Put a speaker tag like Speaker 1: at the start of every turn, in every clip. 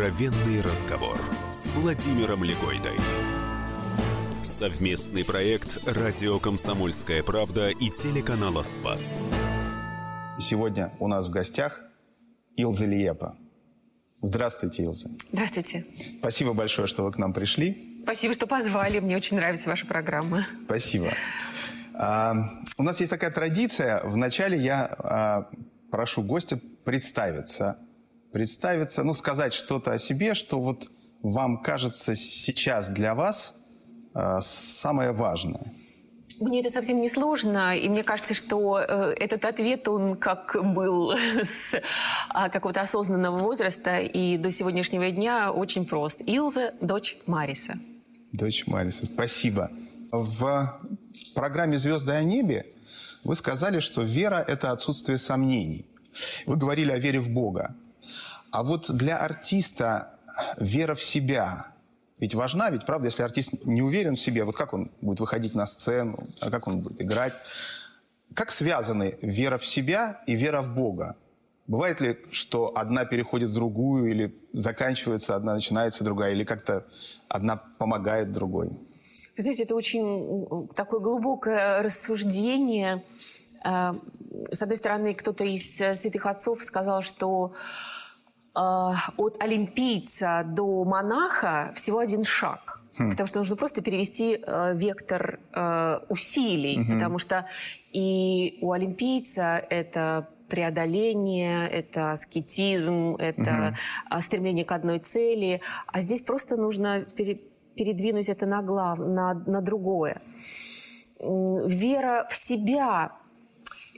Speaker 1: Откровенный разговор с Владимиром Легойдой. Совместный проект «Радио Комсомольская правда» и телеканала «Спас».
Speaker 2: Сегодня у нас в гостях Илза Лиепа. Здравствуйте, Илза.
Speaker 3: Здравствуйте.
Speaker 2: Спасибо большое, что вы к нам пришли.
Speaker 3: Спасибо, что позвали. Мне очень нравится ваша программа.
Speaker 2: Спасибо. А, у нас есть такая традиция. Вначале я а, прошу гостя представиться – представиться, ну, сказать что-то о себе, что вот вам кажется сейчас для вас э, самое важное?
Speaker 3: Мне это совсем не сложно, и мне кажется, что э, этот ответ, он как был с э, какого-то осознанного возраста и до сегодняшнего дня очень прост. Илза, дочь Мариса.
Speaker 2: Дочь Мариса, спасибо. В программе «Звезды о небе» вы сказали, что вера – это отсутствие сомнений. Вы говорили о вере в Бога. А вот для артиста вера в себя ведь важна, ведь правда, если артист не уверен в себе, вот как он будет выходить на сцену, а как он будет играть. Как связаны вера в себя и вера в Бога? Бывает ли, что одна переходит в другую, или заканчивается одна, начинается другая, или как-то одна помогает другой?
Speaker 3: Вы знаете, это очень такое глубокое рассуждение. Э, с одной стороны, кто-то из э, святых отцов сказал, что Э, от олимпийца до монаха всего один шаг. Хм. Потому что нужно просто перевести э, вектор э, усилий. Угу. Потому что и у олимпийца это преодоление, это аскетизм, это угу. стремление к одной цели. А здесь просто нужно пере, передвинуть это на, глав, на, на другое. Вера в себя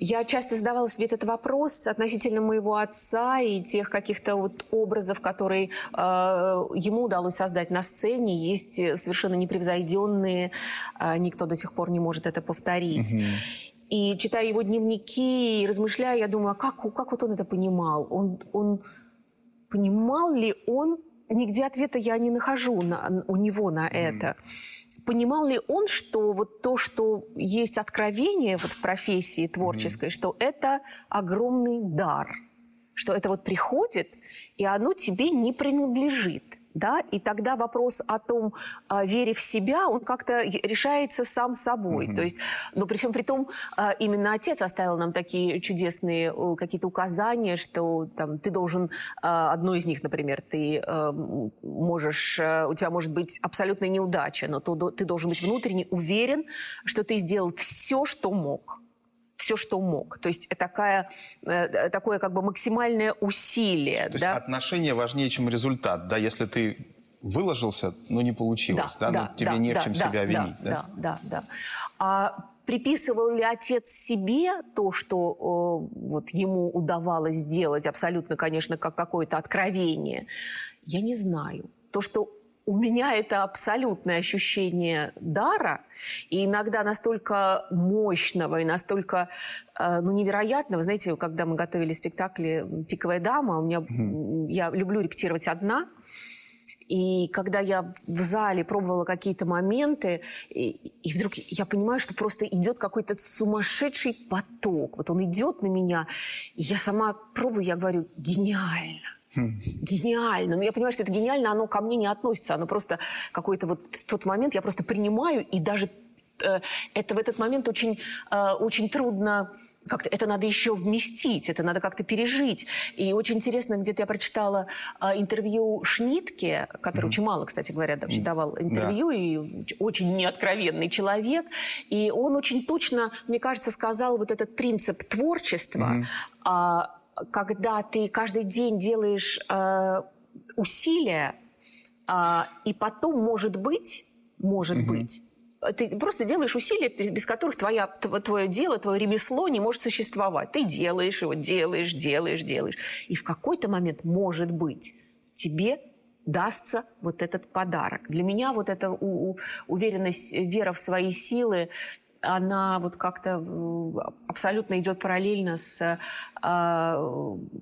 Speaker 3: я часто задавала себе этот вопрос относительно моего отца и тех каких-то вот образов, которые э, ему удалось создать на сцене. Есть совершенно непревзойденные, э, никто до сих пор не может это повторить. Угу. И читая его дневники и размышляя, я думаю, а как, как вот он это понимал? Он, он понимал ли он? Нигде ответа я не нахожу на, у него на это. Mm понимал ли он, что вот то, что есть откровение вот в профессии творческой, mm-hmm. что это огромный дар, что это вот приходит, и оно тебе не принадлежит да, и тогда вопрос о том, о вере в себя, он как-то решается сам собой. Mm-hmm. То есть, но при всем при том, а, именно отец оставил нам такие чудесные какие-то указания, что там ты должен, а, одно из них, например, ты а, можешь, у тебя может быть абсолютная неудача, но ты должен быть внутренне уверен, что ты сделал все, что мог все, что мог. То есть такая, э, такое как бы максимальное усилие.
Speaker 2: То да? есть отношения важнее, чем результат. Да? Если ты выложился, но не получилось, да, да? да? Ну, тебе да, не да, в чем да, себя винить.
Speaker 3: Да, да, да. да. А приписывал ли отец себе то, что э, вот ему удавалось сделать, абсолютно, конечно, как какое-то откровение, я не знаю. То, что у меня это абсолютное ощущение дара, и иногда настолько мощного и настолько э, ну, невероятного. Знаете, когда мы готовили спектакли «Пиковая дама», у меня, mm-hmm. я люблю репетировать одна, и когда я в зале пробовала какие-то моменты, и, и вдруг я понимаю, что просто идет какой-то сумасшедший поток. Вот он идет на меня, и я сама пробую, я говорю, гениально Гениально. Но я понимаю, что это гениально, оно ко мне не относится. Оно просто какой-то вот тот момент я просто принимаю, и даже э, это в этот момент очень, э, очень трудно как-то это надо еще вместить, это надо как-то пережить. И очень интересно, где-то я прочитала э, интервью Шнитке, который mm-hmm. очень мало, кстати говоря, вообще давал интервью, да. и очень неоткровенный человек. И он очень точно, мне кажется, сказал вот этот принцип творчества. Mm-hmm когда ты каждый день делаешь э, усилия, э, и потом, может быть, может угу. быть, ты просто делаешь усилия, без которых твоя, твое дело, твое ремесло не может существовать. Ты делаешь его, делаешь, делаешь, делаешь. И в какой-то момент, может быть, тебе дастся вот этот подарок. Для меня вот эта уверенность, вера в свои силы, она вот как-то абсолютно идет параллельно с э,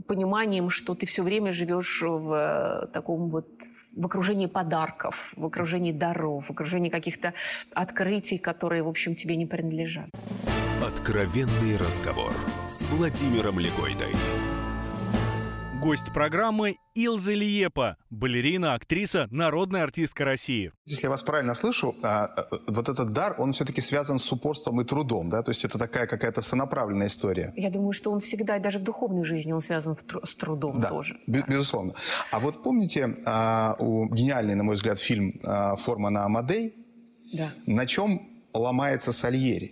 Speaker 3: пониманием, что ты все время живешь в таком вот в окружении подарков, в окружении даров, в окружении каких-то открытий, которые, в общем, тебе не принадлежат.
Speaker 1: Откровенный разговор с Владимиром Легойдой.
Speaker 4: Гость программы Илза Лиепа, балерина, актриса, народная артистка России.
Speaker 2: Если я вас правильно слышу, а, а, вот этот дар, он все-таки связан с упорством и трудом, да? То есть это такая какая-то сонаправленная история.
Speaker 3: Я думаю, что он всегда, даже в духовной жизни, он связан с трудом
Speaker 2: да,
Speaker 3: тоже.
Speaker 2: Б- безусловно. А вот помните а, у гениальный, на мой взгляд, фильм «Форма на Амадей»?
Speaker 3: Да.
Speaker 2: На чем ломается Сальери?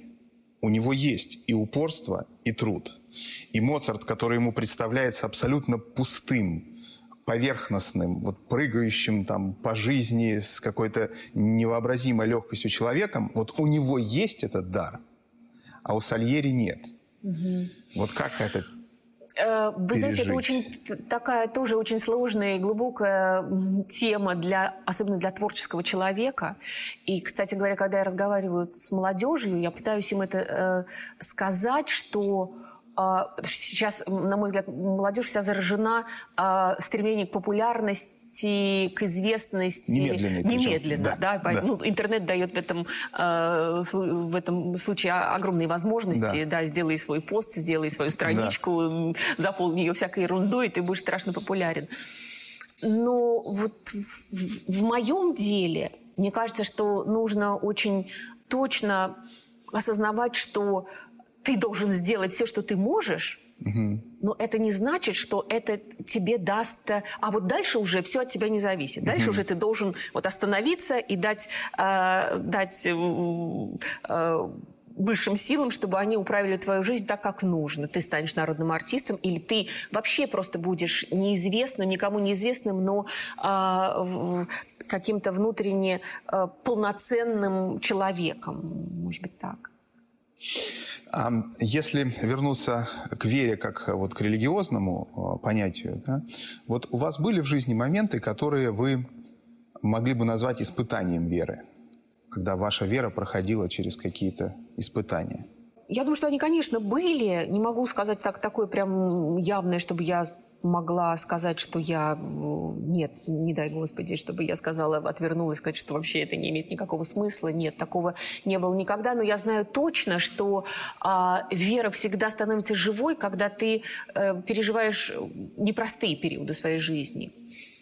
Speaker 2: У него есть и упорство, и труд. И Моцарт, который ему представляется абсолютно пустым, поверхностным, вот прыгающим там по жизни с какой-то невообразимой легкостью человеком, вот у него есть этот дар, а у Сальери нет. Угу. Вот как это
Speaker 3: э, вы знаете, это очень такая тоже очень сложная и глубокая тема для, особенно для творческого человека. И, кстати говоря, когда я разговариваю с молодежью, я пытаюсь им это э, сказать, что сейчас, на мой взгляд, молодежь вся заражена а, стремлением к популярности, к известности.
Speaker 2: Немедленно.
Speaker 3: Немедленно, да. да. да. Ну, интернет дает в этом, а, в этом случае огромные возможности. Да. да, сделай свой пост, сделай свою страничку, да. заполни ее всякой ерундой, и ты будешь страшно популярен. Но вот в, в моем деле, мне кажется, что нужно очень точно осознавать, что ты должен сделать все, что ты можешь, угу. но это не значит, что это тебе даст... А вот дальше уже все от тебя не зависит. Дальше угу. уже ты должен вот остановиться и дать, э, дать э, высшим силам, чтобы они управили твою жизнь так, как нужно. Ты станешь народным артистом, или ты вообще просто будешь неизвестным, никому неизвестным, но э, каким-то внутренне э, полноценным человеком. Может быть, так.
Speaker 2: Если вернуться к вере как вот к религиозному а, понятию, да, вот у вас были в жизни моменты, которые вы могли бы назвать испытанием веры, когда ваша вера проходила через какие-то испытания?
Speaker 3: Я думаю, что они, конечно, были. Не могу сказать так, такое прям явное, чтобы я могла сказать, что я... Нет, не дай Господи, чтобы я сказала, отвернулась, сказать, что вообще это не имеет никакого смысла. Нет, такого не было никогда. Но я знаю точно, что а, вера всегда становится живой, когда ты а, переживаешь непростые периоды своей жизни.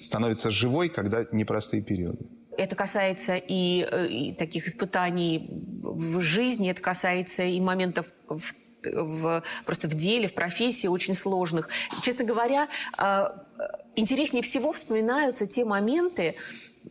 Speaker 2: Становится живой, когда непростые периоды.
Speaker 3: Это касается и, э, и таких испытаний в жизни, это касается и моментов в в, просто в деле, в профессии очень сложных. Честно говоря, а, интереснее всего вспоминаются те моменты,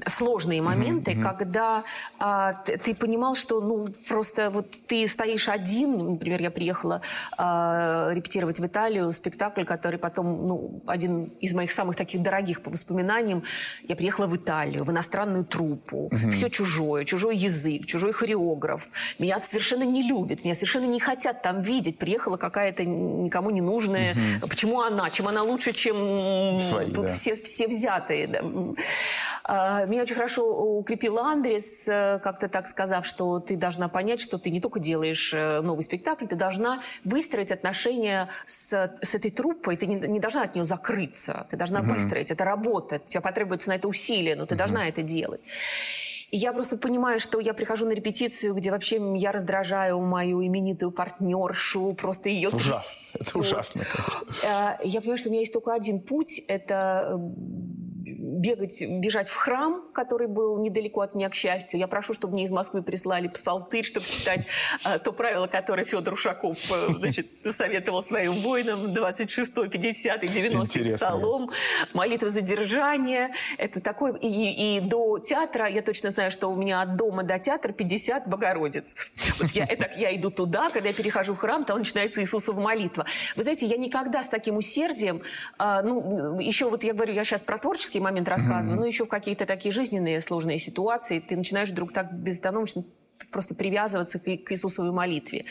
Speaker 3: сложные моменты, mm-hmm. когда а, ты, ты понимал, что ну просто вот ты стоишь один. Например, я приехала а, репетировать в Италию спектакль, который потом ну один из моих самых таких дорогих по воспоминаниям. Я приехала в Италию в иностранную труппу, mm-hmm. все чужое, чужой язык, чужой хореограф. Меня совершенно не любят, меня совершенно не хотят там видеть. Приехала какая-то никому не нужная. Mm-hmm. Почему она? Чем она лучше, чем Свои, тут да. все все взятые? Да? А, меня очень хорошо укрепил Андрес, э, как-то так сказав, что ты должна понять, что ты не только делаешь э, новый спектакль, ты должна выстроить отношения с, с этой труппой, ты не, не должна от нее закрыться, ты должна угу. выстроить, это работа, тебе потребуется на это усилие, но ты угу. должна это делать. И я просто понимаю, что я прихожу на репетицию, где вообще я раздражаю мою именитую партнершу, просто ее
Speaker 2: ужасно. Это ужасно.
Speaker 3: Э, я понимаю, что у меня есть только один путь – это бегать, бежать в храм, который был недалеко от меня, к счастью. Я прошу, чтобы мне из Москвы прислали псалтырь, чтобы читать а, то правило, которое Федор Ушаков э, значит, советовал своим воинам, 26, 50 и 90 псалом, молитва задержания. Это такое... И, и до театра, я точно знаю, что у меня от дома до театра 50 Богородиц. Вот я, это, я иду туда, когда я перехожу в храм, там начинается Иисусова молитва. Вы знаете, я никогда с таким усердием, а, ну, еще вот я говорю, я сейчас про творческий момент рассказываю, но еще в какие-то такие жизненные сложные ситуации ты начинаешь вдруг так безостановочно просто привязываться к, к Иисусовой молитве.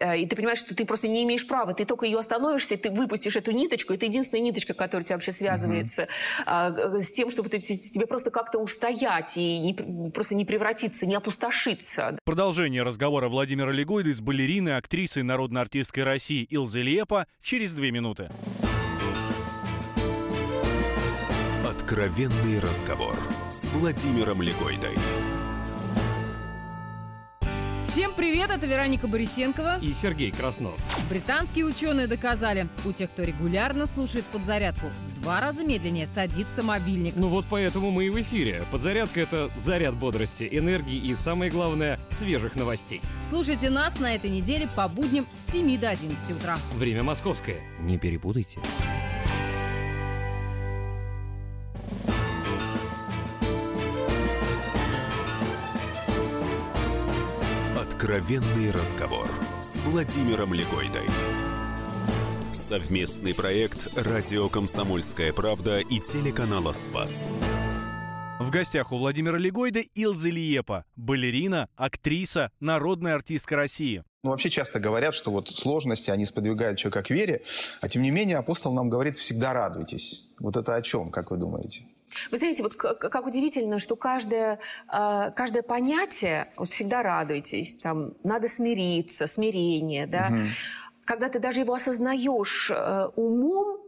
Speaker 3: Э, и ты понимаешь, что ты просто не имеешь права. Ты только ее остановишься, ты выпустишь эту ниточку. Это единственная ниточка, которая тебя вообще связывается mm-hmm. с тем, чтобы ты, тебе просто как-то устоять и не, просто не превратиться, не опустошиться.
Speaker 4: Продолжение разговора Владимира Легойды с балериной, актрисой народной артисткой России Илзой Лепа через две минуты.
Speaker 1: Откровенный разговор с Владимиром Легойдой.
Speaker 5: Всем привет, это Вероника Борисенкова
Speaker 6: и Сергей Краснов.
Speaker 5: Британские ученые доказали, у тех, кто регулярно слушает подзарядку, в два раза медленнее садится мобильник.
Speaker 6: Ну вот поэтому мы и в эфире. Подзарядка – это заряд бодрости, энергии и, самое главное, свежих новостей.
Speaker 5: Слушайте нас на этой неделе по будням с 7 до 11 утра.
Speaker 6: Время московское. Не перепутайте.
Speaker 1: Откровенный разговор с Владимиром Легойдой. Совместный проект «Радио Комсомольская правда» и телеканала «Спас».
Speaker 4: В гостях у Владимира Легойда Илза Лиепа, балерина, актриса, народная артистка России.
Speaker 2: Ну, вообще часто говорят, что вот сложности, они сподвигают человека к вере, а тем не менее апостол нам говорит «всегда радуйтесь». Вот это о чем, как вы думаете?
Speaker 3: Вы знаете, вот как, как удивительно, что каждое, э, каждое понятие, вот всегда радуйтесь, там, надо смириться, смирение, да, угу. когда ты даже его осознаешь э, умом,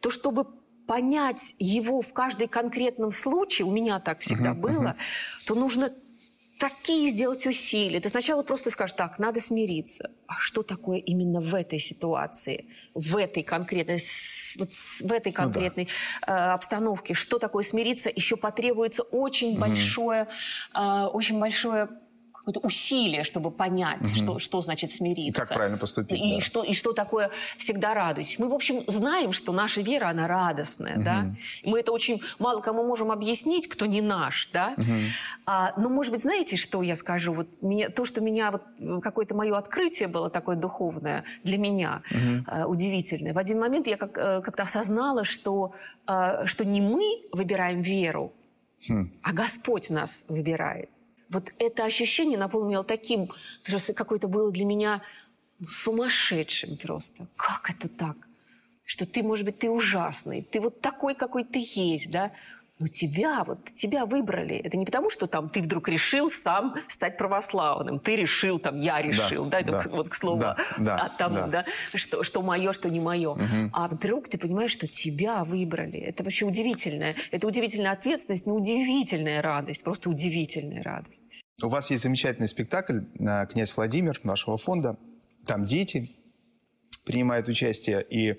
Speaker 3: то чтобы понять его в каждом конкретном случае, у меня так всегда uh-huh, было, uh-huh. то нужно такие сделать усилия. Ты сначала просто скажешь, так, надо смириться. А что такое именно в этой ситуации, в этой конкретной, вот в этой конкретной ну, да. э, обстановке? Что такое смириться? Еще потребуется очень угу. большое, э, очень большое какое-то усилие, чтобы понять, угу. что, что значит смириться. И
Speaker 2: как правильно поступить.
Speaker 3: И,
Speaker 2: да.
Speaker 3: что, и что такое всегда радуйтесь. Мы, в общем, знаем, что наша вера, она радостная, угу. да. Мы это очень мало кому можем объяснить, кто не наш, да. Угу. А, но, может быть, знаете, что я скажу? Вот меня, то, что меня, вот какое-то мое открытие было такое духовное для меня, угу. а, удивительное. В один момент я как, э, как-то осознала, что, а, что не мы выбираем веру, хм. а Господь нас выбирает вот это ощущение наполнило таким, просто какое-то было для меня сумасшедшим просто. Как это так? Что ты, может быть, ты ужасный, ты вот такой, какой ты есть, да? Но тебя, вот тебя выбрали. Это не потому, что там ты вдруг решил сам стать православным. Ты решил, там, я решил, да, да, да вот к слову да, да, от тому, да, да что, что мое, что не мое. Угу. А вдруг ты понимаешь, что тебя выбрали. Это вообще удивительное. Это удивительная ответственность, но удивительная радость, просто удивительная радость.
Speaker 2: У вас есть замечательный спектакль «Князь Владимир» нашего фонда. Там дети, принимают участие, и,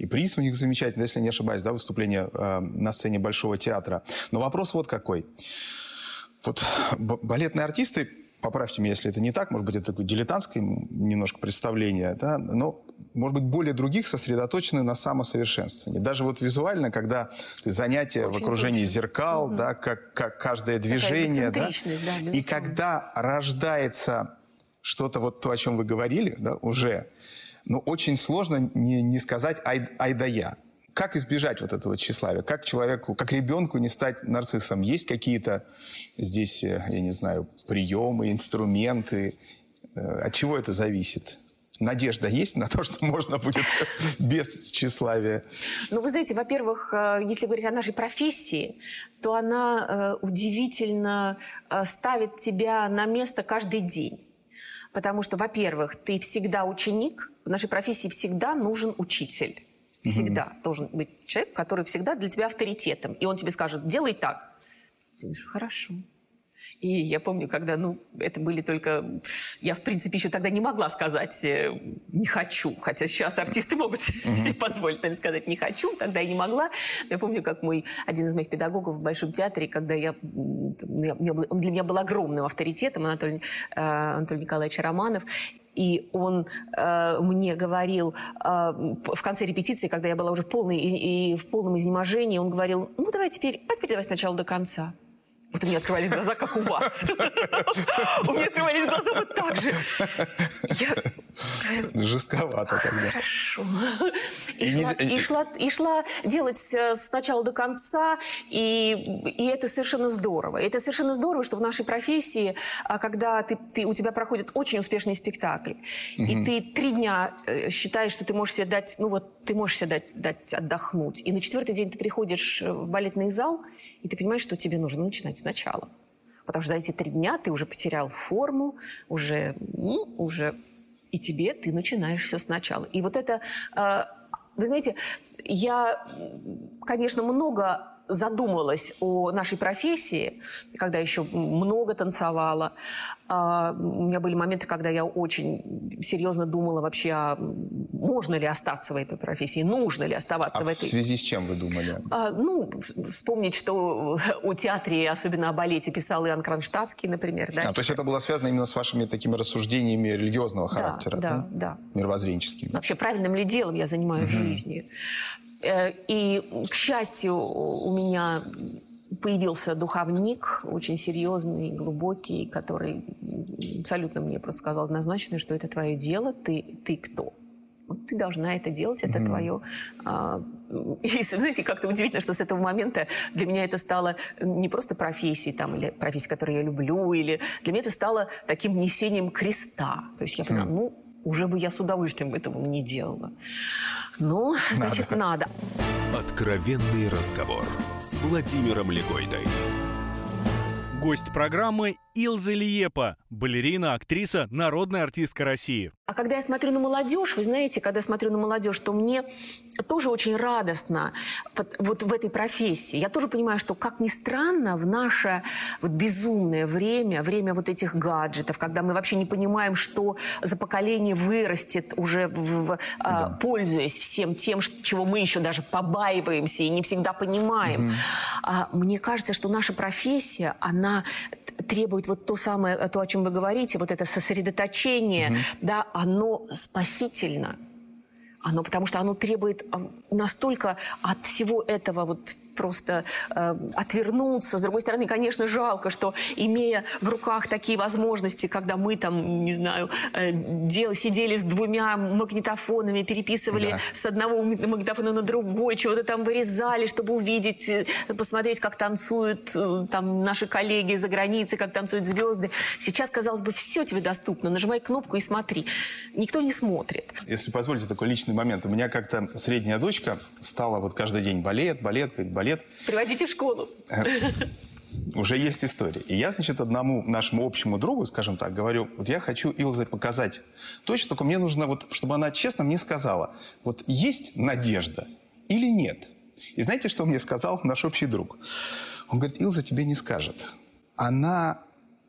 Speaker 2: и приз у них замечательный, если не ошибаюсь, да, выступление э, на сцене Большого театра. Но вопрос вот какой. Вот балетные артисты, поправьте меня, если это не так, может быть, это такое дилетантское немножко представление, да, но, может быть, более других сосредоточены на самосовершенствовании. Даже вот визуально, когда ты занятия Очень в окружении точно. зеркал, угу. да, как, как каждое движение, да, да и когда рождается что-то вот то, о чем вы говорили, да, уже, но очень сложно не, не сказать «ай, ай да я». Как избежать вот этого тщеславия? Как человеку, как ребенку не стать нарциссом? Есть какие-то здесь, э, я не знаю, приемы, инструменты? Э, от чего это зависит? Надежда есть на то, что можно будет без тщеславия?
Speaker 3: Ну, вы знаете, во-первых, э, если говорить о нашей профессии, то она удивительно ставит тебя на место каждый день. Потому что, во-первых, ты всегда ученик, в нашей профессии всегда нужен учитель. Всегда угу. должен быть человек, который всегда для тебя авторитетом. И он тебе скажет, делай так. Ты говоришь, хорошо. И я помню, когда, ну, это были только... Я, в принципе, еще тогда не могла сказать э, «не хочу», хотя сейчас артисты могут mm-hmm. себе позволить наверное, сказать «не хочу», тогда я не могла. Но я помню, как мой, один из моих педагогов в Большом театре, когда я... он для меня был огромным авторитетом, Анатолий, э, Анатолий Николаевич Романов, и он э, мне говорил э, в конце репетиции, когда я была уже в, полной, и, и в полном изнеможении, он говорил, ну давай теперь, а теперь давай сначала до конца. Вот у меня открывались глаза, как у вас. У меня открывались глаза вот так же.
Speaker 2: Жестковато тогда.
Speaker 3: Хорошо. И, шла, и, шла, и шла делать э, с начала до конца, и, и это совершенно здорово. Это совершенно здорово, что в нашей профессии, а, когда ты, ты, у тебя проходит очень успешный спектакль, и ты три дня э, считаешь, что ты можешь себе дать, ну вот, ты можешь себе дать, дать отдохнуть, и на четвертый день ты приходишь в балетный зал, и ты понимаешь, что тебе нужно начинать сначала. Потому что за эти три дня ты уже потерял форму, уже, ну, уже и тебе ты начинаешь все сначала. И вот это, э, вы знаете, я, конечно, много задумалась о нашей профессии, когда еще много танцевала. А, у меня были моменты, когда я очень серьезно думала вообще, а можно ли остаться в этой профессии, нужно ли оставаться
Speaker 2: а
Speaker 3: в этой...
Speaker 2: в связи с чем вы думали?
Speaker 3: А, ну, вспомнить, что о театре, особенно о балете, писал Иоанн Кронштадтский, например. Да?
Speaker 2: А, то есть это было связано именно с вашими такими рассуждениями религиозного характера,
Speaker 3: да? Да, да.
Speaker 2: Мировоззренческими.
Speaker 3: Вообще правильным ли делом я занимаюсь угу. в жизни. Э, и, к счастью, у меня появился духовник, очень серьезный, глубокий, который абсолютно мне просто сказал однозначно, что это твое дело, ты, ты кто? Вот ты должна это делать, это mm-hmm. твое. А, и, знаете, как-то удивительно, что с этого момента для меня это стало не просто профессией, там, или профессией, которую я люблю, или для меня это стало таким несением креста. То есть я поняла, mm-hmm. ну, уже бы я с удовольствием этого не делала. Ну, значит, надо.
Speaker 1: надо. Откровенный разговор с Владимиром Легойдой.
Speaker 4: Гость программы Илза Лиепа, балерина, актриса, народная артистка России.
Speaker 3: А когда я смотрю на молодежь, вы знаете, когда я смотрю на молодежь, то мне тоже очень радостно вот в этой профессии. Я тоже понимаю, что, как ни странно, в наше вот безумное время, время вот этих гаджетов, когда мы вообще не понимаем, что за поколение вырастет уже, в, в, а, да. пользуясь всем тем, чего мы еще даже побаиваемся и не всегда понимаем. Угу. А, мне кажется, что наша профессия, она требует вот то самое, то, о чем вы говорите, вот это сосредоточение, угу. да, оно спасительно. Оно, потому что оно требует а, настолько от всего этого вот просто э, отвернуться. С другой стороны, конечно, жалко, что имея в руках такие возможности, когда мы там, не знаю, э, дел, сидели с двумя магнитофонами, переписывали да. с одного магнитофона на другой, чего-то там вырезали, чтобы увидеть, э, посмотреть, как танцуют э, там наши коллеги за границей, как танцуют звезды. Сейчас, казалось бы, все тебе доступно. Нажимай кнопку и смотри. Никто не смотрит.
Speaker 2: Если позволите такой личный момент. У меня как-то средняя дочка стала вот каждый день балет, балет, балет лет.
Speaker 3: Приводите в школу.
Speaker 2: Уже есть история. И я, значит, одному нашему общему другу, скажем так, говорю, вот я хочу Илзе показать точно, только мне нужно, вот, чтобы она честно мне сказала, вот есть надежда или нет? И знаете, что мне сказал наш общий друг? Он говорит, Илза тебе не скажет. Она,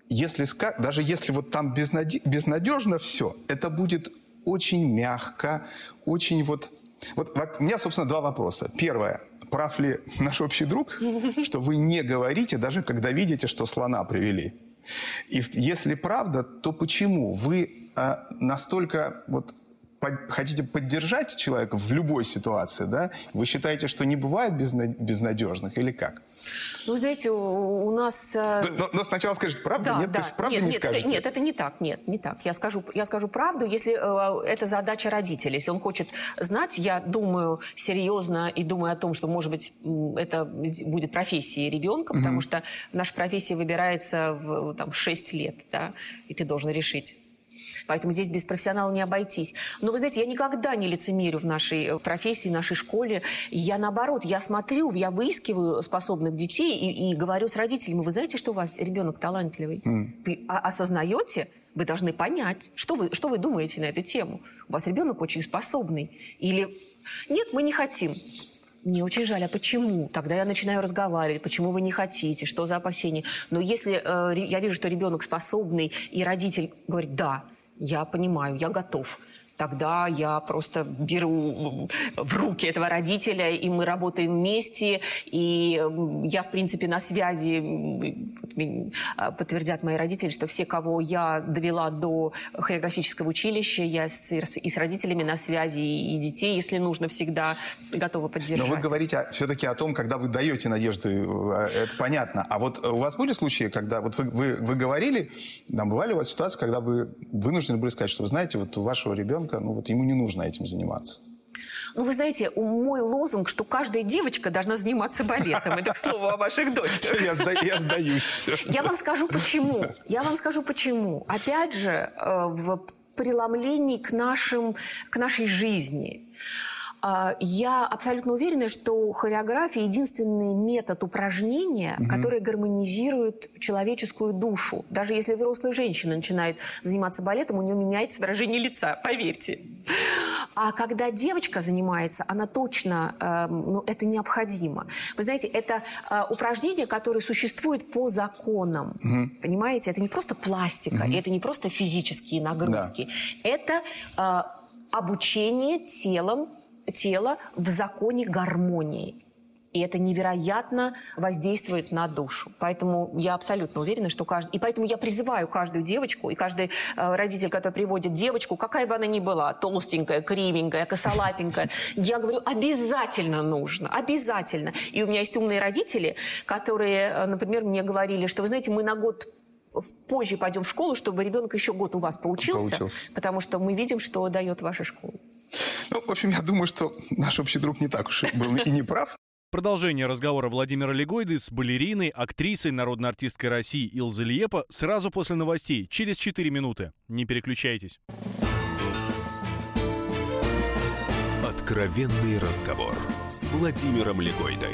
Speaker 2: если даже если вот там безнадежно все, это будет очень мягко, очень вот... Вот у меня, собственно, два вопроса. Первое прав ли наш общий друг, что вы не говорите, даже когда видите, что слона привели? И если правда, то почему вы а, настолько вот хотите поддержать человека в любой ситуации, да? Вы считаете, что не бывает безнадежных или как?
Speaker 3: Ну, знаете, у, у нас...
Speaker 2: Э, но, но сначала скажите правду, да, нет? Да. То есть правду
Speaker 3: нет,
Speaker 2: не
Speaker 3: нет,
Speaker 2: скажете?
Speaker 3: Нет, это не так, нет, не так. Я скажу, я скажу правду, если э, это задача родителя. Если он хочет знать, я думаю серьезно и думаю о том, что, может быть, это будет профессией ребенка, потому угу. что наша профессия выбирается в, там, в 6 лет, да, и ты должен решить, Поэтому здесь без профессионала не обойтись. Но вы знаете, я никогда не лицемерю в нашей э, профессии, в нашей школе. Я наоборот, я смотрю, я выискиваю способных детей и, и говорю с родителями, вы знаете, что у вас ребенок талантливый? Mm. Вы осознаете? Вы должны понять, что вы, что вы думаете на эту тему. У вас ребенок очень способный. Или нет, мы не хотим. Мне очень жаль, а почему? Тогда я начинаю разговаривать, почему вы не хотите, что за опасения. Но если э, я вижу, что ребенок способный, и родитель говорит, да, я понимаю, я готов тогда я просто беру в руки этого родителя, и мы работаем вместе, и я, в принципе, на связи, а, подтвердят мои родители, что все, кого я довела до хореографического училища, я с, и с родителями на связи, и детей, если нужно, всегда готова поддержать.
Speaker 2: Но вы говорите все-таки о том, когда вы даете надежду, э, это понятно. А вот у вас были случаи, когда вот вы, вы, вы говорили, там бывали у вас ситуации, когда вы вынуждены были сказать, что вы знаете, вот у вашего ребенка ребенка, ну вот ему не нужно этим заниматься.
Speaker 3: Ну, вы знаете, мой лозунг, что каждая девочка должна заниматься балетом. Это к слову о ваших дочках.
Speaker 2: Я, сдаюсь.
Speaker 3: Я вам скажу почему. Я вам скажу почему. Опять же, э, в преломлении к, нашим, к нашей жизни. А, я абсолютно уверена, что хореография единственный метод упражнения, угу. который гармонизирует человеческую душу. Даже если взрослая женщина начинает заниматься балетом, у нее меняется выражение лица, поверьте. А когда девочка занимается, она точно, э, ну, это необходимо. Вы знаете, это э, упражнение, которое существует по законам. Угу. Понимаете? Это не просто пластика, угу. это не просто физические нагрузки. Да. Это э, обучение телом, тела в законе гармонии. И это невероятно воздействует на душу. Поэтому я абсолютно уверена, что каждый... И поэтому я призываю каждую девочку и каждый э, родитель, который приводит девочку, какая бы она ни была, толстенькая, кривенькая, косолапенькая, я говорю, обязательно нужно, обязательно. И у меня есть умные родители, которые, э, например, мне говорили, что, вы знаете, мы на год позже пойдем в школу, чтобы ребенок еще год у вас поучился, поучился. потому что мы видим, что дает ваша школа.
Speaker 2: Ну, в общем, я думаю, что наш общий друг не так уж был и не прав.
Speaker 4: Продолжение разговора Владимира Легойды с балериной, актрисой, народной артисткой России Илза Лиепа сразу после новостей, через 4 минуты. Не переключайтесь.
Speaker 1: Откровенный разговор с Владимиром Легойдой.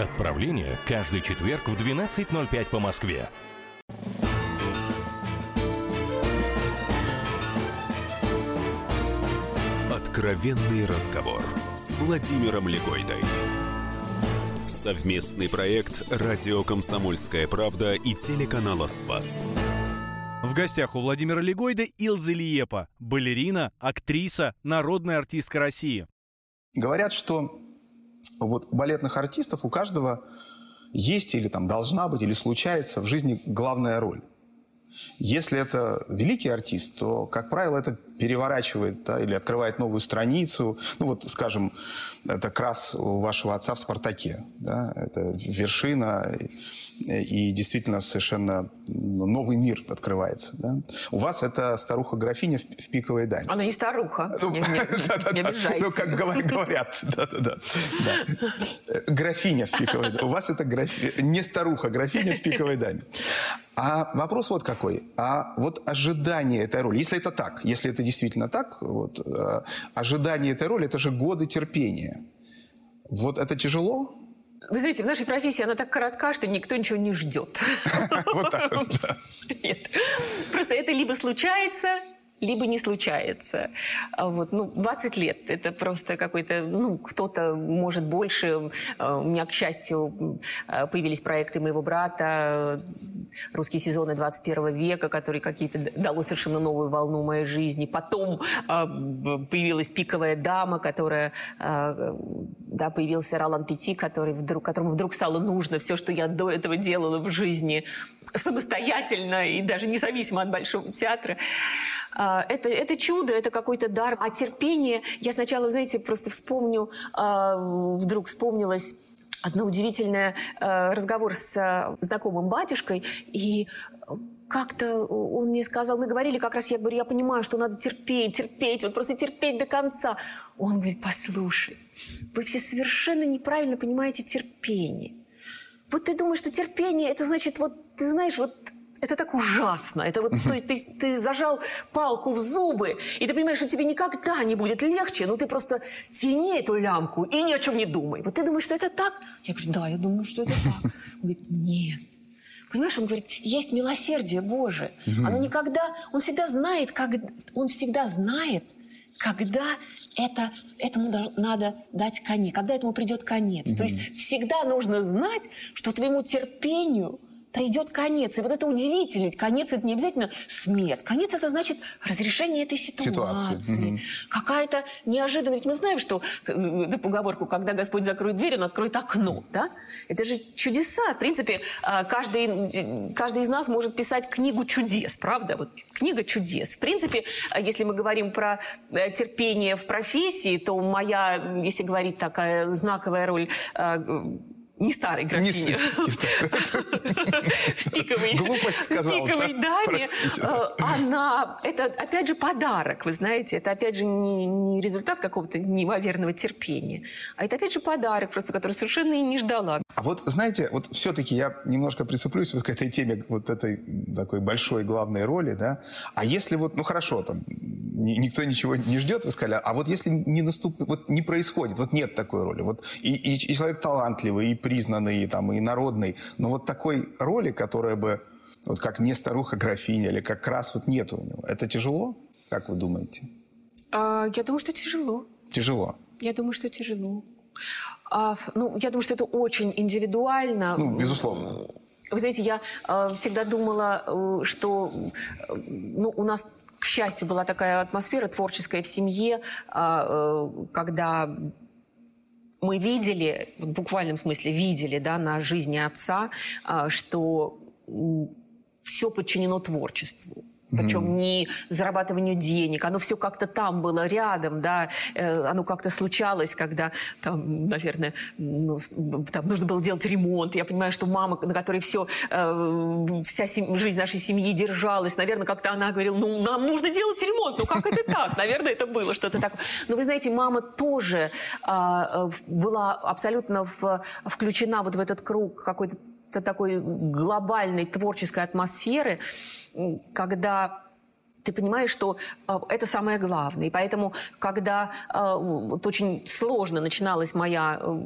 Speaker 7: Отправление каждый четверг в 12.05 по Москве.
Speaker 1: Откровенный разговор с Владимиром Легойдой. Совместный проект «Радио Комсомольская правда» и телеканала «Спас».
Speaker 4: В гостях у Владимира Легойда Илза Лиепа, балерина, актриса, народная артистка России.
Speaker 2: Говорят, что вот балетных артистов у каждого есть или там должна быть, или случается в жизни главная роль. Если это великий артист, то, как правило, это переворачивает да, или открывает новую страницу. Ну вот, скажем, это как раз у вашего отца в «Спартаке». Да? Это вершина и действительно совершенно новый мир открывается. Да? У вас это старуха-графиня в, пиковой даме.
Speaker 3: Она не старуха, ну, не, не, не.
Speaker 2: Ну, как говорят. Да-да-да. Графиня в пиковой даме. У вас это не старуха, графиня в пиковой даме. А вопрос вот какой. А вот ожидание этой роли, если это так, если это действительно так, вот, э, ожидание этой роли – это же годы терпения. Вот это тяжело?
Speaker 3: Вы знаете, в нашей профессии она так коротка, что никто ничего не ждет. Вот так вот, Нет. Просто это либо случается, либо не случается. А вот, ну, 20 лет – это просто какой-то, ну, кто-то может больше. А, у меня, к счастью, а, появились проекты моего брата, русские сезоны 21 века, которые какие-то дало совершенно новую волну моей жизни. Потом появилась «Пиковая дама», которая, да, появился Ролан Пяти, который вдруг, которому вдруг стало нужно все, что я до этого делала в жизни самостоятельно и даже независимо от Большого театра. А, это, это чудо, это какой-то дар. А терпение, я сначала, знаете, просто вспомню, а, вдруг вспомнилось одно удивительное а, разговор с знакомым батюшкой, и как-то он мне сказал, мы говорили как раз, я говорю, я понимаю, что надо терпеть, терпеть, вот просто терпеть до конца. Он говорит, послушай, вы все совершенно неправильно понимаете терпение. Вот ты думаешь, что терпение, это значит, вот, ты знаешь, вот это так ужасно. Это вот, то есть ты, ты зажал палку в зубы, и ты понимаешь, что тебе никогда не будет легче, но ты просто тяни эту лямку и ни о чем не думай. Вот ты думаешь, что это так? Я говорю, да, я думаю, что это так. Он говорит, нет. Понимаешь, он говорит, есть милосердие Божие. Оно никогда, он всегда знает, как, он всегда знает, когда это, этому надо дать конец, когда этому придет конец. То есть всегда нужно знать, что твоему терпению – придет конец. И вот это удивительно. Ведь конец – это не обязательно смерть. Конец – это значит разрешение этой ситуации. ситуации. Угу. Какая-то неожиданность. Ведь мы знаем, что, на поговорку, когда Господь закроет дверь, Он откроет окно. Да? Это же чудеса. В принципе, а, каждый, каждый из нас может писать книгу чудес, правда? Вот книга чудес. В принципе, а, если мы говорим про э, терпение в профессии, то моя, если говорить такая знаковая роль а, не старой графине. В пиковой,
Speaker 2: Глупость сказал.
Speaker 3: пиковой даме. Э, она, это опять же подарок, вы знаете, это опять же не, не результат какого-то неимоверного терпения, а это опять же подарок, просто который совершенно и не ждала.
Speaker 2: А вот, знаете, вот все-таки я немножко прицеплюсь вот к этой теме, вот этой такой большой главной роли, да. А если вот, ну хорошо, там, никто ничего не ждет, вы сказали, а вот если не наступ, вот не происходит, вот нет такой роли, вот и, и, и человек талантливый, и признанный, там, и народный, но вот такой роли, которая бы, вот как не старуха графиня, или как раз вот нет у него, это тяжело, как вы думаете?
Speaker 3: А, я думаю, что тяжело.
Speaker 2: Тяжело.
Speaker 3: Я думаю, что тяжело. А, ну, я думаю, что это очень индивидуально.
Speaker 2: Ну, безусловно.
Speaker 3: Вы знаете, я э, всегда думала, э, что э, ну, у нас, к счастью, была такая атмосфера творческая в семье, э, когда мы видели, в буквальном смысле видели да, на жизни отца, э, что все подчинено творчеству причем mm. не зарабатыванию денег, оно все как-то там было рядом, да, э, оно как-то случалось, когда там, наверное, ну, там нужно было делать ремонт. Я понимаю, что мама, на которой все, э, вся сем... жизнь нашей семьи держалась, наверное, как-то она говорила, ну, нам нужно делать ремонт, ну, как это так? Наверное, это было что-то такое. Но вы знаете, мама тоже а, была абсолютно в, включена вот в этот круг какой-то такой глобальной творческой атмосферы, когда ты понимаешь, что э, это самое главное. И поэтому, когда э, вот очень сложно начиналась моя э,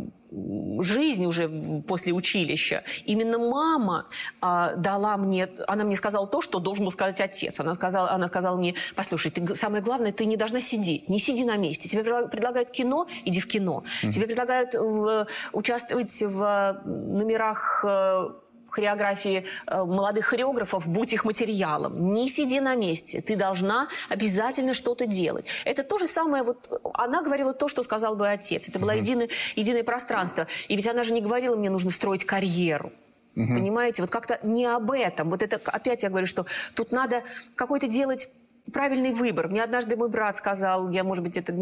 Speaker 3: жизнь уже после училища, именно мама э, дала мне, она мне сказала то, что должен был сказать отец. Она сказала, она сказала мне, послушай, ты, самое главное, ты не должна сидеть, не сиди на месте. Тебе предлагают кино, иди в кино. Mm-hmm. Тебе предлагают в, участвовать в номерах э, хореографии э, молодых хореографов, будь их материалом. Не сиди на месте. Ты должна обязательно что-то делать. Это то же самое, вот она говорила то, что сказал бы отец. Это было единое, единое пространство. И ведь она же не говорила, мне нужно строить карьеру. Угу. Понимаете, вот как-то не об этом. Вот это опять я говорю, что тут надо какой-то делать правильный выбор. Мне однажды мой брат сказал, я, может быть, это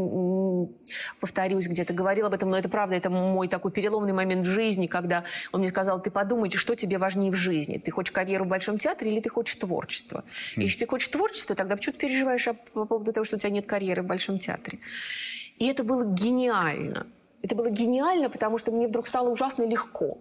Speaker 3: повторюсь, где-то говорил об этом, но это правда, это мой такой переломный момент в жизни, когда он мне сказал, ты подумай, что тебе важнее в жизни. Ты хочешь карьеру в Большом театре или ты хочешь творчество? Mm. Если ты хочешь творчество, тогда почему ты переживаешь по поводу того, что у тебя нет карьеры в Большом театре? И это было гениально. Это было гениально, потому что мне вдруг стало ужасно легко.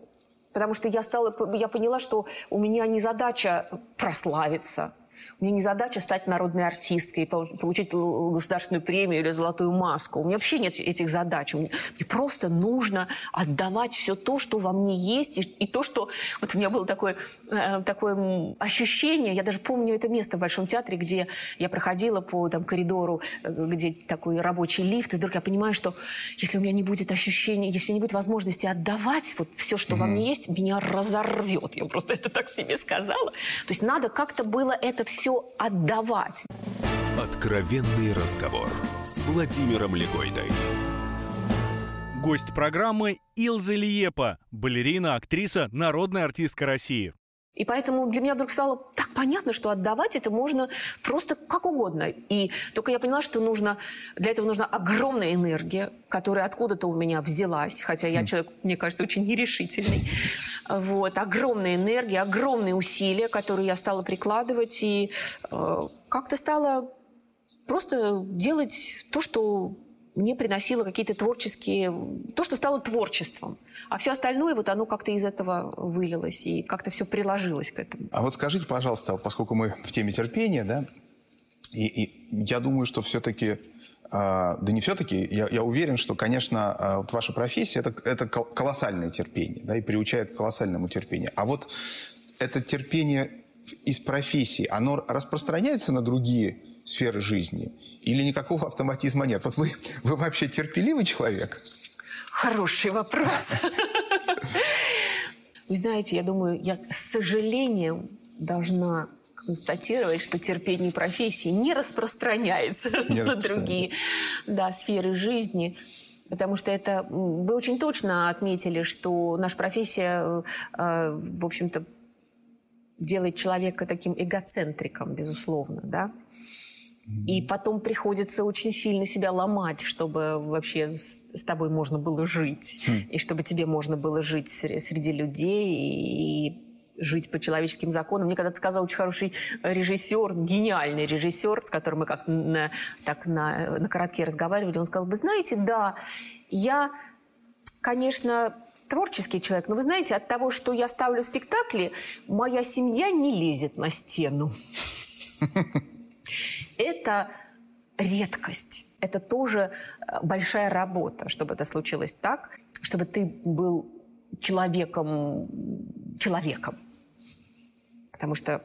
Speaker 3: Потому что я, стала, я поняла, что у меня не задача прославиться, у меня не задача стать народной артисткой, получить государственную премию или золотую маску. У меня вообще нет этих задач. Мне, просто нужно отдавать все то, что во мне есть, и, и то, что... Вот у меня было такое, э, такое ощущение, я даже помню это место в Большом театре, где я проходила по там, коридору, э, где такой рабочий лифт, и вдруг я понимаю, что если у меня не будет ощущения, если у меня не будет возможности отдавать вот все, что mm-hmm. во мне есть, меня разорвет. Я просто это так себе сказала. То есть надо как-то было это все отдавать.
Speaker 1: Откровенный разговор с Владимиром Легойдой.
Speaker 4: Гость программы Илза Лиепа, балерина, актриса, народная артистка России.
Speaker 3: И поэтому для меня вдруг стало так понятно, что отдавать это можно просто как угодно. И только я поняла, что нужно, для этого нужна огромная энергия, которая откуда-то у меня взялась, хотя я хм. человек, мне кажется, очень нерешительный. Вот, огромная энергия, огромные усилия, которые я стала прикладывать, и э, как-то стала просто делать то, что мне приносило какие-то творческие... То, что стало творчеством. А все остальное, вот оно как-то из этого вылилось и как-то все приложилось к этому.
Speaker 2: А вот скажите, пожалуйста, поскольку мы в теме терпения, да, и, и я думаю, что все-таки... Э, да не все-таки, я, я уверен, что, конечно, э, вот ваша профессия это, – это колоссальное терпение, да, и приучает к колоссальному терпению. А вот это терпение из профессии, оно распространяется на другие сферы жизни? Или никакого автоматизма нет? Вот вы, вы вообще терпеливый человек?
Speaker 3: Хороший вопрос. Вы знаете, я думаю, я с сожалением должна констатировать, что терпение профессии не распространяется не на другие да, сферы жизни. Потому что это вы очень точно отметили, что наша профессия, э, в общем-то, делает человека таким эгоцентриком, безусловно, да. И потом приходится очень сильно себя ломать, чтобы вообще с, тобой можно было жить. Хм. И чтобы тебе можно было жить среди людей и жить по человеческим законам. Мне когда-то сказал очень хороший режиссер, гениальный режиссер, с которым мы как на, так на, на коротке разговаривали, он сказал, вы знаете, да, я, конечно, творческий человек, но вы знаете, от того, что я ставлю спектакли, моя семья не лезет на стену. Это редкость. Это тоже э, большая работа, чтобы это случилось так, чтобы ты был человеком, человеком. Потому что,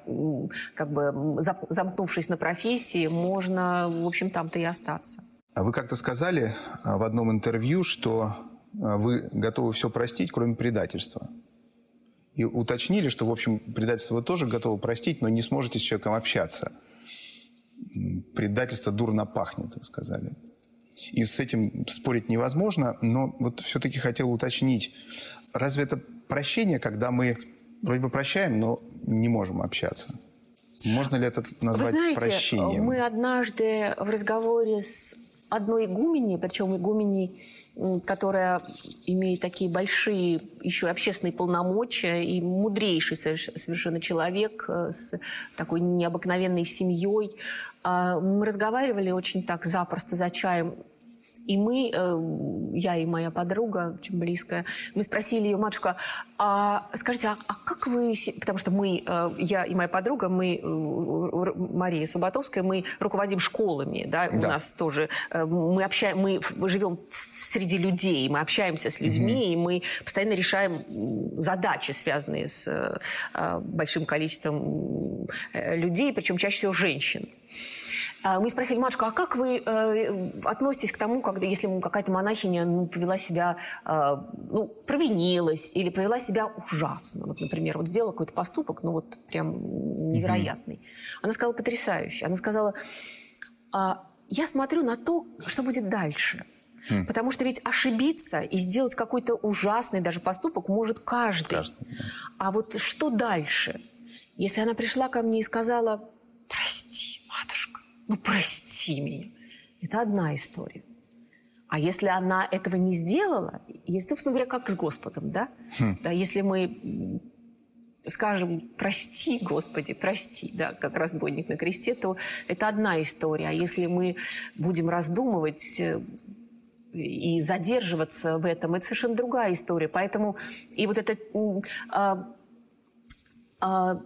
Speaker 3: как бы, замкнувшись на профессии, можно, в общем, там-то и остаться.
Speaker 2: А вы как-то сказали а, в одном интервью, что а, вы готовы все простить, кроме предательства. И уточнили, что, в общем, предательство вы тоже готовы простить, но не сможете с человеком общаться. Предательство дурно пахнет, сказали. И с этим спорить невозможно, но вот все-таки хотел уточнить, разве это прощение, когда мы вроде бы прощаем, но не можем общаться? Можно ли это назвать
Speaker 3: Вы знаете,
Speaker 2: прощением?
Speaker 3: Мы однажды в разговоре с одной игуменей, причем игуменей, которая имеет такие большие еще общественные полномочия и мудрейший совершенно человек э, с такой необыкновенной семьей. А, мы разговаривали очень так запросто за чаем и мы, э, я и моя подруга, очень близкая, мы спросили ее, матушка, а скажите, а, а как вы... Потому что мы, э, я и моя подруга, мы, э, Мария Субатовская, мы руководим школами, да, да. у нас тоже, мы общаем, мы живем среди людей, мы общаемся с людьми, угу. и мы постоянно решаем задачи, связанные с большим количеством людей, причем чаще всего женщин. А, мы спросили, матушка, а как вы э, относитесь к тому, когда если какая-то монахиня ну, повела себя, э, ну, провинилась или повела себя ужасно, вот, например, вот сделала какой-то поступок, ну вот прям невероятный. Угу. Она сказала потрясающе. Она сказала, а, я смотрю на то, что будет дальше. Хм. Потому что ведь ошибиться и сделать какой-то ужасный даже поступок может каждый. каждый да. А вот что дальше? Если она пришла ко мне и сказала, прости, матушка, ну прости меня. Это одна история. А если она этого не сделала, есть, собственно говоря, как с Господом, да? Хм. да если мы скажем «прости, Господи, прости», да, как разбойник на кресте, то это одна история. А если мы будем раздумывать э, и задерживаться в этом, это совершенно другая история. Поэтому и вот эта а, а,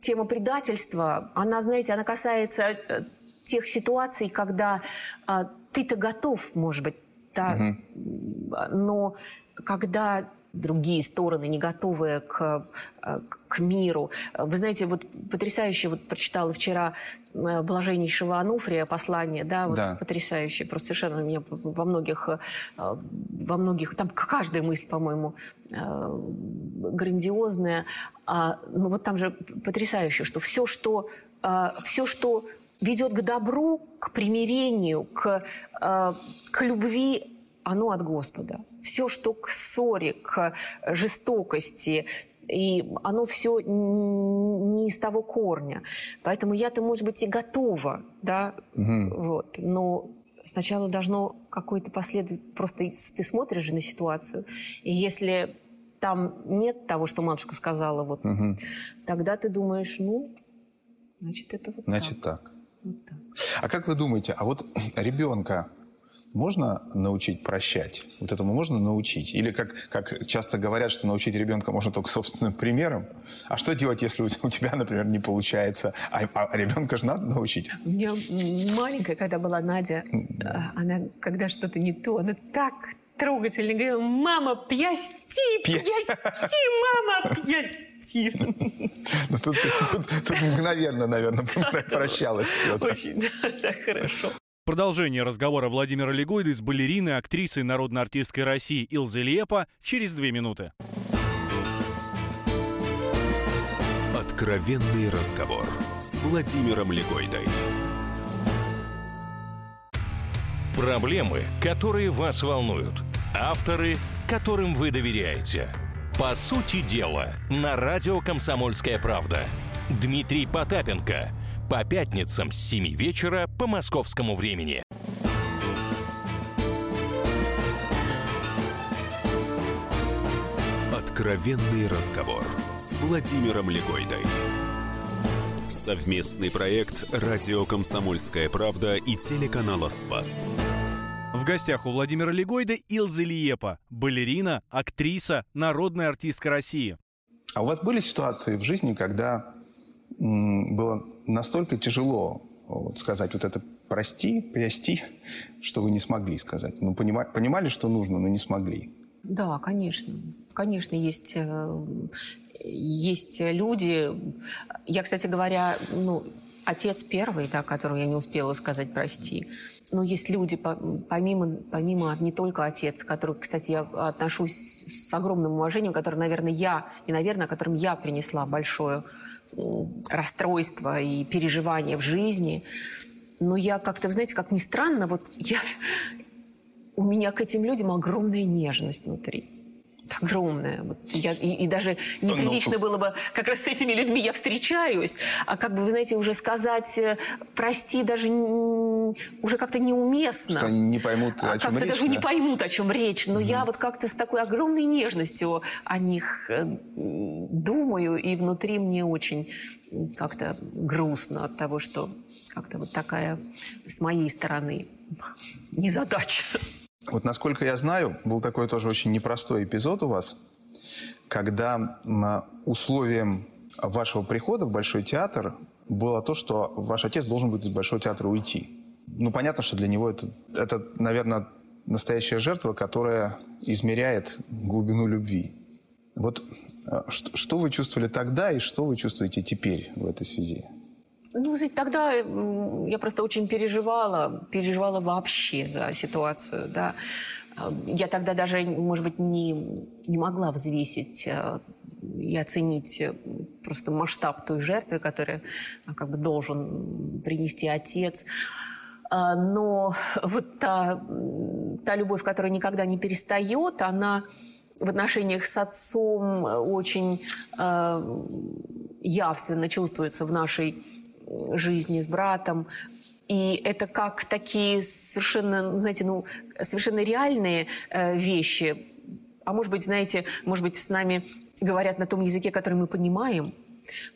Speaker 3: тема предательства, она, знаете, она касается э, тех ситуаций, когда а, ты-то готов, может быть, да, угу. но когда другие стороны, не готовые к, а, к миру. Вы знаете, вот потрясающе, вот прочитала вчера э, блаженнейшего Ануфрия послание, да, вот да. потрясающее, просто совершенно меня во многих, э, во многих, там каждая мысль, по-моему, э, грандиозная, а, но вот там же потрясающе, что все, что, все, что ведет к добру, к примирению, к, э, к любви, оно от Господа. Все, что к ссоре, к жестокости, и оно все не из того корня. Поэтому я-то, может быть, и готова, да, угу. вот, но сначала должно какое-то последовать, просто ты смотришь же на ситуацию, и если там нет того, что матушка сказала, вот, угу. тогда ты думаешь, ну, значит, это вот
Speaker 2: Значит, так. так. А как вы думаете, а вот ребенка можно научить прощать? Вот этому можно научить? Или как, как часто говорят, что научить ребенка можно только собственным примером? А что делать, если у, тебя, например, не получается? А, а ребенка же надо научить?
Speaker 3: У меня маленькая, когда была Надя, она, когда что-то не то, она так трогательно говорила, мама, пьясти, пьясти, мама, пьясти.
Speaker 2: Ну, тут, тут, тут мгновенно, наверное, прощалась.
Speaker 3: Очень, да, хорошо.
Speaker 4: Продолжение разговора Владимира Легойды с балериной, актрисой народно-артистской России Илзы Лепа через две минуты.
Speaker 1: Откровенный разговор с Владимиром Легойдой.
Speaker 7: Проблемы, которые вас волнуют. Авторы, которым вы доверяете. По сути дела, на радио «Комсомольская правда». Дмитрий Потапенко – По пятницам с 7 вечера по московскому времени.
Speaker 1: Откровенный разговор с Владимиром Легойдой. Совместный проект «Радио Комсомольская правда» и телеканала «Спас».
Speaker 4: В гостях у Владимира Легойда Илза Лиепа, балерина, актриса, народная артистка России.
Speaker 2: А у вас были ситуации в жизни, когда было настолько тяжело вот, сказать вот это «прости», «прости», что вы не смогли сказать? Ну, понима- понимали, что нужно, но не смогли?
Speaker 3: Да, конечно. Конечно, есть, э, есть люди. Я, кстати говоря, ну, отец первый, да, которому я не успела сказать «прости». Но есть люди, по- помимо, помимо не только отец, который, кстати, я отношусь с огромным уважением, который, наверное, я, не наверное, которым я принесла большое расстройство и переживание в жизни. Но я как-то, знаете, как ни странно, вот я, у меня к этим людям огромная нежность внутри. Огромная. Вот я, и, и даже неприлично было бы, как раз с этими людьми я встречаюсь, а как бы, вы знаете, уже сказать э, прости даже уже как-то неуместно.
Speaker 2: Что они не поймут, о
Speaker 3: А
Speaker 2: чем
Speaker 3: как-то
Speaker 2: речь,
Speaker 3: даже не
Speaker 2: да?
Speaker 3: поймут, о чем речь. Но я вот как-то с такой огромной нежностью о них э, думаю, и внутри мне очень как-то грустно от того, что как-то вот такая с моей стороны незадача.
Speaker 2: Вот насколько я знаю, был такой тоже очень непростой эпизод у вас, когда м, условием вашего прихода в Большой театр было то, что ваш отец должен будет из Большого театра уйти. Ну, понятно, что для него это, это наверное, настоящая жертва, которая измеряет глубину любви. Вот что, что вы чувствовали тогда и что вы чувствуете теперь в этой связи?
Speaker 3: Ну, знаете, тогда я просто очень переживала, переживала вообще за ситуацию, да. А, Я тогда даже, может быть, не, не могла взвесить э, и оценить э, просто масштаб той жертвы, которую как бы должен принести отец. Но вот та, та любовь, которая никогда не перестает, она в отношениях с отцом очень э, явственно чувствуется в нашей жизни с братом. И это как такие совершенно, ну, знаете, ну, совершенно реальные э, вещи. А может быть, знаете, может быть, с нами говорят на том языке, который мы понимаем.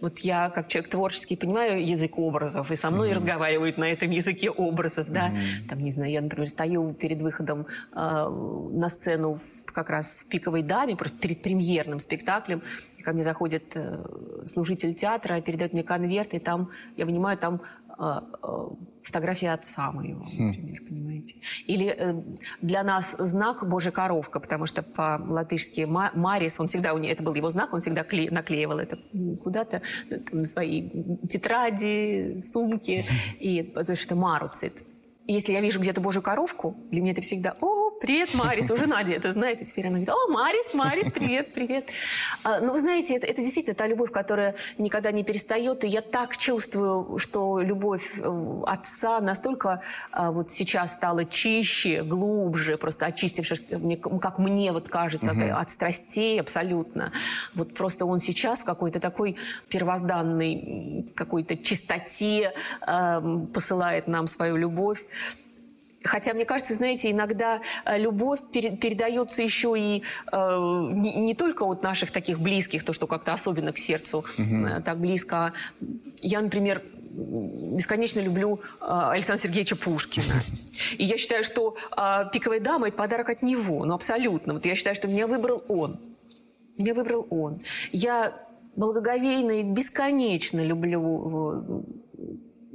Speaker 3: Вот я, как человек творческий, понимаю язык образов, и со мной разговаривают на этом языке образов, да. Там, не знаю, я, например, стою перед выходом э, на сцену в- как раз в «Пиковой даме», просто перед премьерным спектаклем, и ко мне заходит э, служитель театра, передает мне конверт, и там, я понимаю, там э, э, фотография отца моего, например, понимаете. Или э, для нас знак «Божья коровка», потому что по-латышски «ма- «Марис», он всегда, это был его знак, он всегда кле- наклеивал это куда-то э, на свои тетради, сумки, и потому что это «Маруцит». Если я вижу где-то Божью коровку, для меня это всегда «О, привет, Марис!» Уже Надя это знает, и теперь она говорит «О, Марис, Марис, привет, привет!» А, Ну, вы знаете, это, это действительно та любовь, которая никогда не перестает, и я так чувствую, что любовь э, отца настолько а, вот сейчас стала чище, глубже, просто очистившись, мне- как мне вот кажется, от, от страстей абсолютно. Вот просто он сейчас в какой-то такой первозданной какой-то чистоте эм, посылает нам свою любовь. Хотя, мне кажется, знаете, иногда э, любовь пере- передается еще и э, не, не только от наших таких близких, то, что как-то особенно к сердцу э, так близко. а Я, например, бесконечно люблю э, Александра Сергеевича Пушкина. И я считаю, что э, «Пиковая дама» – это подарок от него. Ну, абсолютно. Вот я считаю, что меня выбрал он. Меня выбрал он. Я благоговейно и бесконечно люблю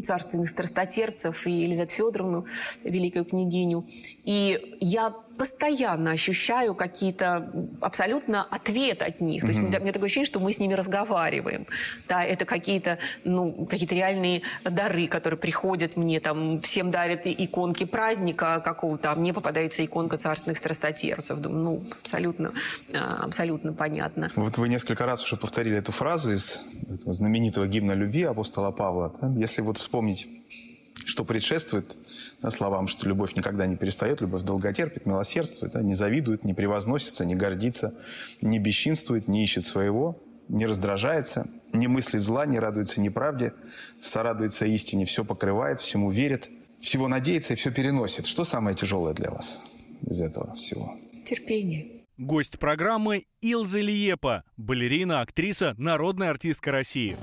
Speaker 3: царственных страстотерпцев и Елизавету Федоровну, великую княгиню. И я постоянно ощущаю какие-то абсолютно ответы от них. То есть у меня, у меня такое ощущение, что мы с ними разговариваем. Да, это какие-то, ну, какие-то реальные дары, которые приходят мне. Там, всем дарят иконки праздника какого-то, а мне попадается иконка царственных страстотерпцев. Думаю, ну, абсолютно, а, абсолютно понятно.
Speaker 2: Вот вы несколько раз уже повторили эту фразу из знаменитого гимна любви апостола Павла. да? Если вот вспомнить, что предшествует да, словам, что любовь никогда не перестает, любовь долготерпит, милосердствует, да, не завидует, не превозносится, не гордится, не бесчинствует, не ищет своего. не раздражается, не мыслит зла, не радуется неправде, сорадуется истине, все покрывает, всему верит, всего надеется и все переносит. Что самое тяжелое для вас из этого всего?
Speaker 3: Терпение.
Speaker 4: Гость программы Илза Лиепа, балерина, актриса, народная артистка России.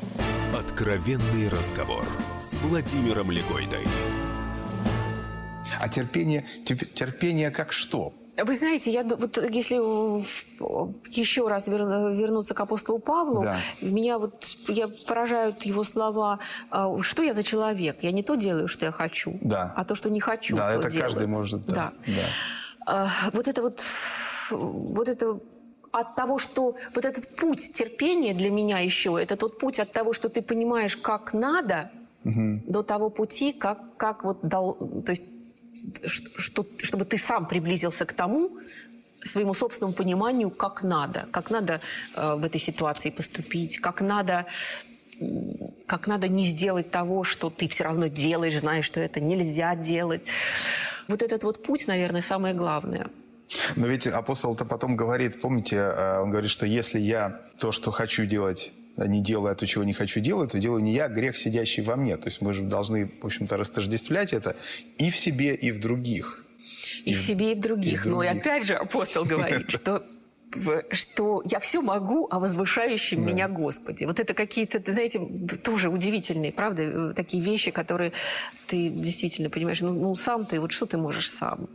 Speaker 1: Откровенный разговор с Владимиром Легойдой.
Speaker 2: А терпение, терпение как что?
Speaker 3: Вы знаете, я вот если еще раз вернуться к апостолу Павлу, да. меня вот я поражают его слова, а, что я за человек? Я не то делаю, что я хочу,
Speaker 2: да.
Speaker 3: а то, что не хочу.
Speaker 2: Да, это
Speaker 3: делаю.
Speaker 2: каждый может. Да. да. да.
Speaker 3: А, вот это вот, вот это от того, что вот этот путь терпения для меня еще, это тот путь от того, что ты понимаешь, как надо, угу. до того пути, как, как вот дал, то есть что, чтобы ты сам приблизился к тому, своему собственному пониманию, как надо, как надо э, в этой ситуации поступить, как надо, как надо не сделать того, что ты все равно делаешь, знаешь, что это нельзя делать. Вот этот вот путь, наверное, самое главное.
Speaker 2: Но ведь апостол-то потом говорит, помните, э, он говорит, что если я то, что хочу делать, не делаю то, чего не хочу делать, то делаю не я, а грех, сидящий во мне. То есть мы же должны, в общем-то, растождествлять это и в себе, и в других.
Speaker 3: И, и в себе, и в других. И в других. Но и опять же апостол говорит, что что я все могу, а возвышающим да. меня Господи. Вот это какие-то, знаете, тоже удивительные, правда, такие вещи, которые ты действительно понимаешь, ну, ну сам ты, вот что ты можешь сам?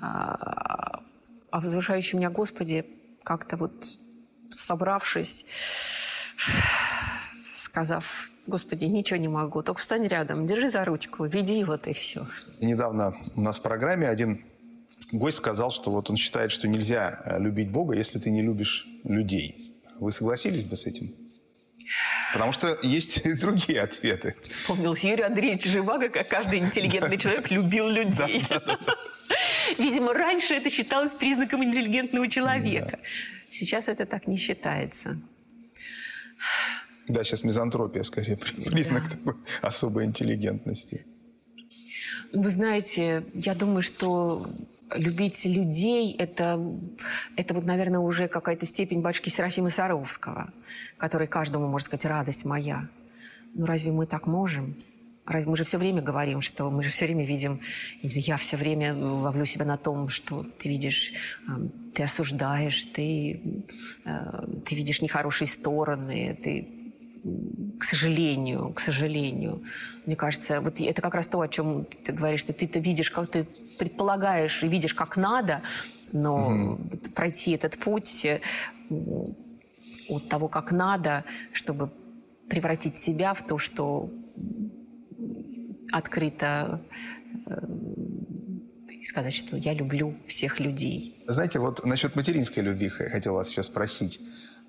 Speaker 3: А, а возвышающий меня Господи, как-то вот собравшись, сказав, Господи, ничего не могу, только встань рядом, держи за ручку, веди вот и все.
Speaker 2: Недавно у нас в программе один гость сказал, что вот он считает, что нельзя э, любить Бога, если ты не любишь людей. Вы согласились бы с этим? Потому что есть и другие ответы.
Speaker 3: Вспомнился Юрий Андреевич Живаго, как каждый интеллигентный человек любил людей. Видимо, раньше это считалось признаком интеллигентного человека. Сейчас это так не считается.
Speaker 2: Да, сейчас мизантропия скорее признак да. такой особой интеллигентности.
Speaker 3: Вы знаете, я думаю, что любить людей это, это вот, наверное, уже какая-то степень батюшки Серафима Саровского, который каждому может сказать «радость моя». Ну разве мы так можем? Мы же все время говорим, что мы же все время видим, я все время ловлю себя на том, что ты видишь, ты осуждаешь, ты, э, ты видишь нехорошие стороны, ты к сожалению, к сожалению. Мне кажется, вот это как раз то, о чем ты говоришь, что ты-то видишь, как ты предполагаешь и видишь, как надо, но угу. пройти этот путь э, от того, как надо, чтобы превратить себя в то, что открыто э, и сказать, что я люблю всех людей.
Speaker 2: Знаете, вот насчет материнской любви я хотел вас сейчас спросить.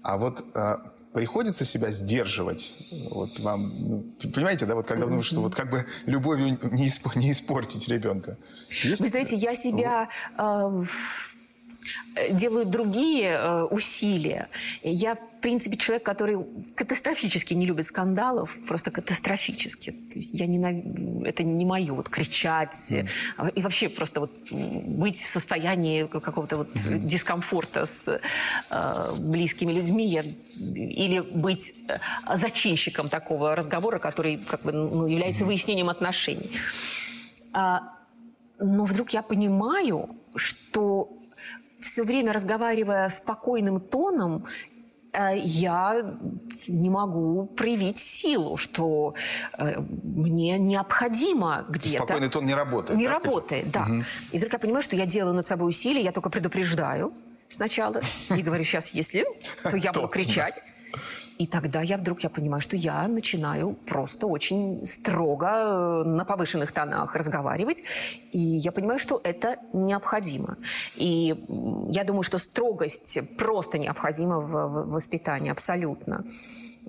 Speaker 2: А вот а, приходится себя сдерживать. Вот вам, ну, понимаете, да, вот когда думаешь, что вот как бы любовью не, исп, не испортить ребенка.
Speaker 3: Есть Вы знаете, я себя... Э, делают другие э, усилия. Я, в принципе, человек, который катастрофически не любит скандалов, просто катастрофически. То есть я ненав... Это не мое, вот кричать mm. и вообще просто вот быть в состоянии какого-то вот mm. дискомфорта с э, близкими людьми я... или быть э, зачинщиком такого разговора, который как бы ну, является mm. выяснением отношений. А, но вдруг я понимаю, что все время разговаривая спокойным тоном, э, я не могу проявить силу, что э, мне необходимо где-то...
Speaker 2: Спокойный тон не работает.
Speaker 3: Не работает, да. Угу. И вдруг я понимаю, что я делаю над собой усилия, я только предупреждаю сначала и говорю, сейчас если, то я буду кричать. И тогда я вдруг я понимаю, что я начинаю просто очень строго э, на повышенных тонах разговаривать. И я понимаю, что это необходимо. И я думаю, что строгость просто необходима в воспитании абсолютно.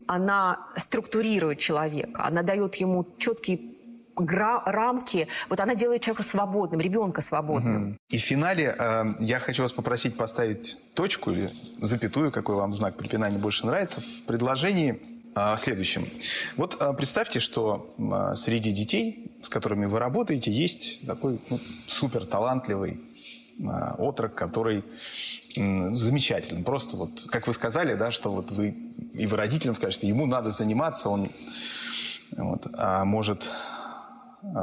Speaker 3: Она структурирует человека, она дает ему четкие рамки, вот она делает человека свободным, ребенка свободным.
Speaker 2: Угу. И в финале э, я хочу вас попросить поставить точку или запятую, какой вам знак препинания больше нравится, в предложении э, следующем. Вот э, представьте, что э, среди детей, с которыми вы работаете, есть такой ну, супер талантливый а, отрок, который замечательный. Просто вот, как вы сказали, да, что вот вы и вы родителям скажете, ему надо заниматься, он вот, а может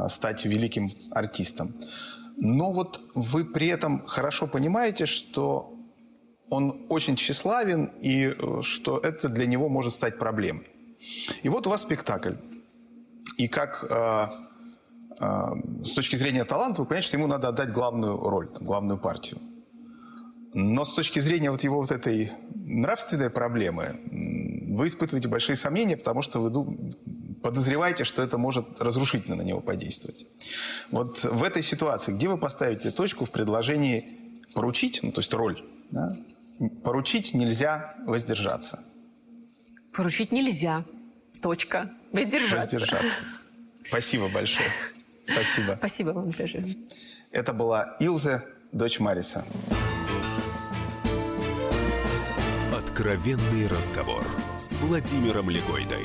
Speaker 2: стать великим артистом. Но вот вы при этом хорошо понимаете, что он очень тщеславен и э, что это для него может стать проблемой. И вот у вас спектакль. И как э, э, с точки зрения таланта вы понимаете, что ему надо отдать главную роль, главную партию. Но с точки зрения вот его вот этой нравственной проблемы вы испытываете большие сомнения, потому что вы подозреваете, что это может разрушительно на него подействовать. Вот в этой ситуации, где вы поставите точку в предложении поручить, ну, то есть роль, да, поручить нельзя воздержаться.
Speaker 3: Поручить нельзя. Точка. Воздержаться.
Speaker 2: Воздержаться. Спасибо большое. Спасибо.
Speaker 3: Спасибо вам тоже.
Speaker 2: Это была Илза, дочь Мариса.
Speaker 1: Откровенный разговор с Владимиром Легойдой.